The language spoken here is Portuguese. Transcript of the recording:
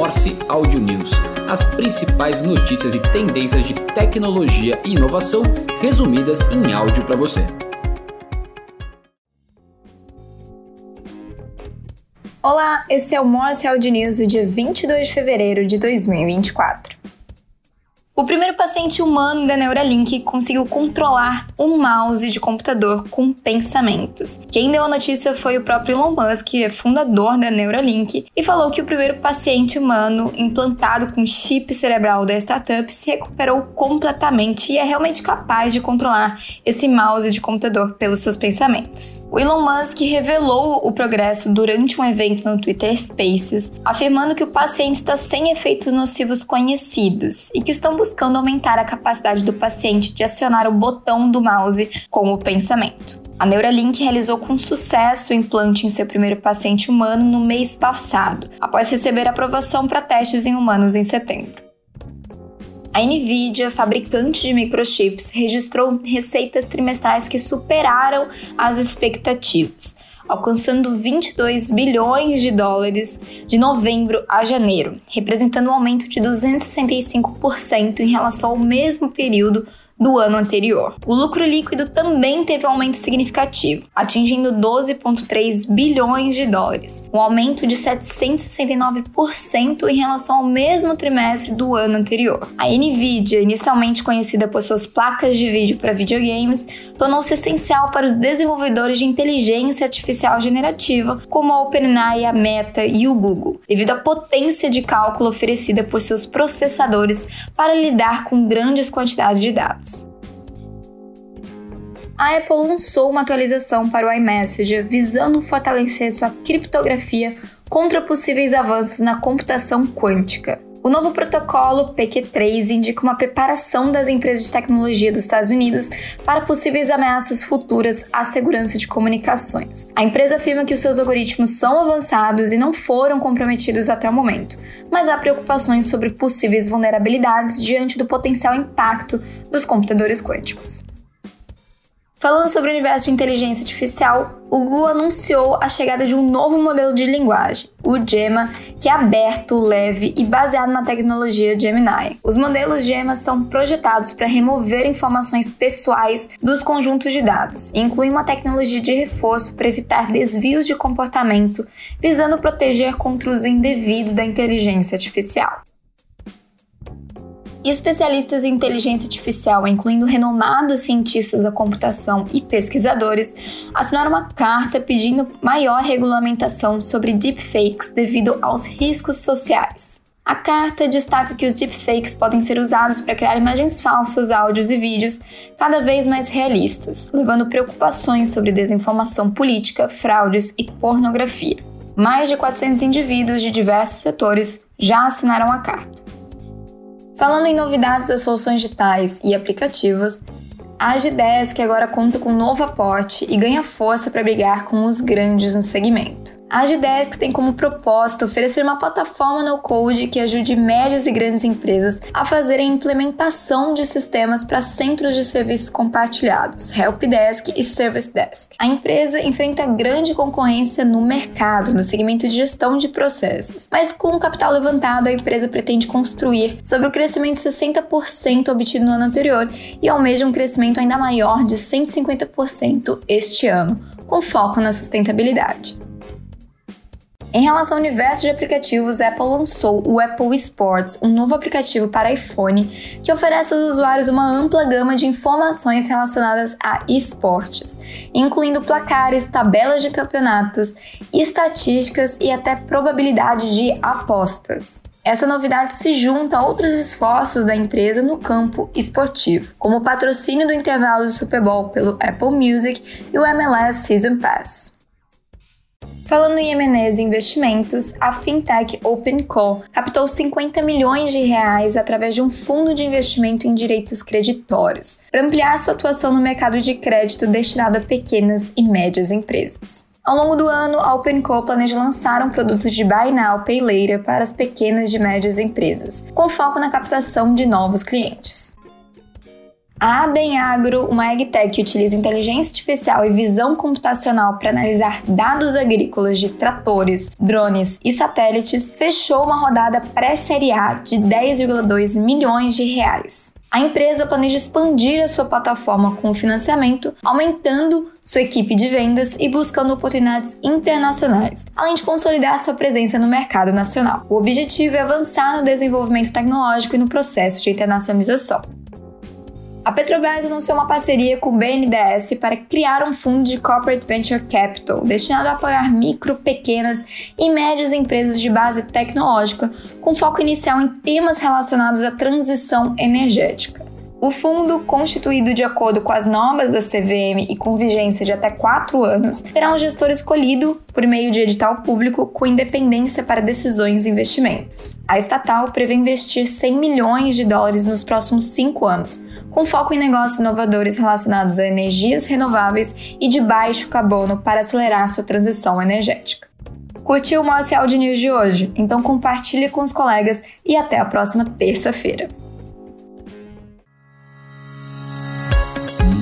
Morse Audio News, as principais notícias e tendências de tecnologia e inovação resumidas em áudio para você. Olá, esse é o Morse Audio News do dia 22 de fevereiro de 2024. O primeiro paciente humano da Neuralink conseguiu controlar um mouse de computador com pensamentos. Quem deu a notícia foi o próprio Elon Musk, é fundador da Neuralink, e falou que o primeiro paciente humano implantado com chip cerebral da startup se recuperou completamente e é realmente capaz de controlar esse mouse de computador pelos seus pensamentos. O Elon Musk revelou o progresso durante um evento no Twitter Spaces, afirmando que o paciente está sem efeitos nocivos conhecidos e que estão buscando buscando aumentar a capacidade do paciente de acionar o botão do mouse com o pensamento. A Neuralink realizou com sucesso o implante em seu primeiro paciente humano no mês passado, após receber aprovação para testes em humanos em setembro. A Nvidia, fabricante de microchips, registrou receitas trimestrais que superaram as expectativas, alcançando 22 bilhões de dólares de novembro a janeiro, representando um aumento de 265% em relação ao mesmo período do ano anterior. O lucro líquido também teve um aumento significativo, atingindo 12,3 bilhões de dólares, um aumento de 769% em relação ao mesmo trimestre do ano anterior. A Nvidia, inicialmente conhecida por suas placas de vídeo para videogames, tornou-se essencial para os desenvolvedores de inteligência artificial generativa, como a OpenAI, a Meta e o Google, devido à potência de cálculo oferecida por seus processadores para lidar com grandes quantidades de dados a Apple lançou uma atualização para o iMessage visando fortalecer sua criptografia contra possíveis avanços na computação quântica. O novo protocolo PQ3 indica uma preparação das empresas de tecnologia dos Estados Unidos para possíveis ameaças futuras à segurança de comunicações. A empresa afirma que os seus algoritmos são avançados e não foram comprometidos até o momento, mas há preocupações sobre possíveis vulnerabilidades diante do potencial impacto dos computadores quânticos. Falando sobre o universo de inteligência artificial, o Google anunciou a chegada de um novo modelo de linguagem, o Gemma, que é aberto, leve e baseado na tecnologia Gemini. Os modelos Gemma são projetados para remover informações pessoais dos conjuntos de dados e incluem uma tecnologia de reforço para evitar desvios de comportamento, visando proteger contra o uso indevido da inteligência artificial. E especialistas em inteligência artificial, incluindo renomados cientistas da computação e pesquisadores, assinaram uma carta pedindo maior regulamentação sobre deepfakes devido aos riscos sociais. A carta destaca que os deepfakes podem ser usados para criar imagens falsas, áudios e vídeos cada vez mais realistas, levando preocupações sobre desinformação política, fraudes e pornografia. Mais de 400 indivíduos de diversos setores já assinaram a carta. Falando em novidades das soluções digitais e aplicativos, a Agdesk agora conta com um novo aporte e ganha força para brigar com os grandes no segmento. A Agdesk tem como propósito oferecer uma plataforma no code que ajude médias e grandes empresas a fazerem implementação de sistemas para centros de serviços compartilhados, Helpdesk e Service Desk. A empresa enfrenta grande concorrência no mercado, no segmento de gestão de processos, mas com o capital levantado, a empresa pretende construir sobre o crescimento de 60% obtido no ano anterior e almeja um crescimento ainda maior de 150% este ano, com foco na sustentabilidade. Em relação ao universo de aplicativos, a Apple lançou o Apple Sports, um novo aplicativo para iPhone que oferece aos usuários uma ampla gama de informações relacionadas a esportes, incluindo placares, tabelas de campeonatos, estatísticas e até probabilidades de apostas. Essa novidade se junta a outros esforços da empresa no campo esportivo, como o patrocínio do intervalo do Super Bowl pelo Apple Music e o MLS Season Pass. Falando em M&As investimentos, a fintech OpenCo captou 50 milhões de reais através de um fundo de investimento em direitos creditórios, para ampliar sua atuação no mercado de crédito destinado a pequenas e médias empresas. Ao longo do ano, a OpenCo planeja lançar um produto de Buy Now Pay Later para as pequenas e médias empresas, com foco na captação de novos clientes. A Aben Agro, uma agtech que utiliza inteligência artificial e visão computacional para analisar dados agrícolas de tratores, drones e satélites, fechou uma rodada pré-série A de 10,2 milhões de reais. A empresa planeja expandir a sua plataforma com financiamento, aumentando sua equipe de vendas e buscando oportunidades internacionais, além de consolidar sua presença no mercado nacional. O objetivo é avançar no desenvolvimento tecnológico e no processo de internacionalização. A Petrobras anunciou uma parceria com o BNDES para criar um fundo de Corporate Venture Capital destinado a apoiar micro, pequenas e médias empresas de base tecnológica, com foco inicial em temas relacionados à transição energética. O fundo, constituído de acordo com as normas da CVM e com vigência de até quatro anos, terá um gestor escolhido por meio de edital público com independência para decisões e investimentos. A estatal prevê investir 100 milhões de dólares nos próximos cinco anos, com foco em negócios inovadores relacionados a energias renováveis e de baixo carbono para acelerar sua transição energética. Curtiu o Morse Audio News de hoje? Então compartilhe com os colegas e até a próxima terça-feira.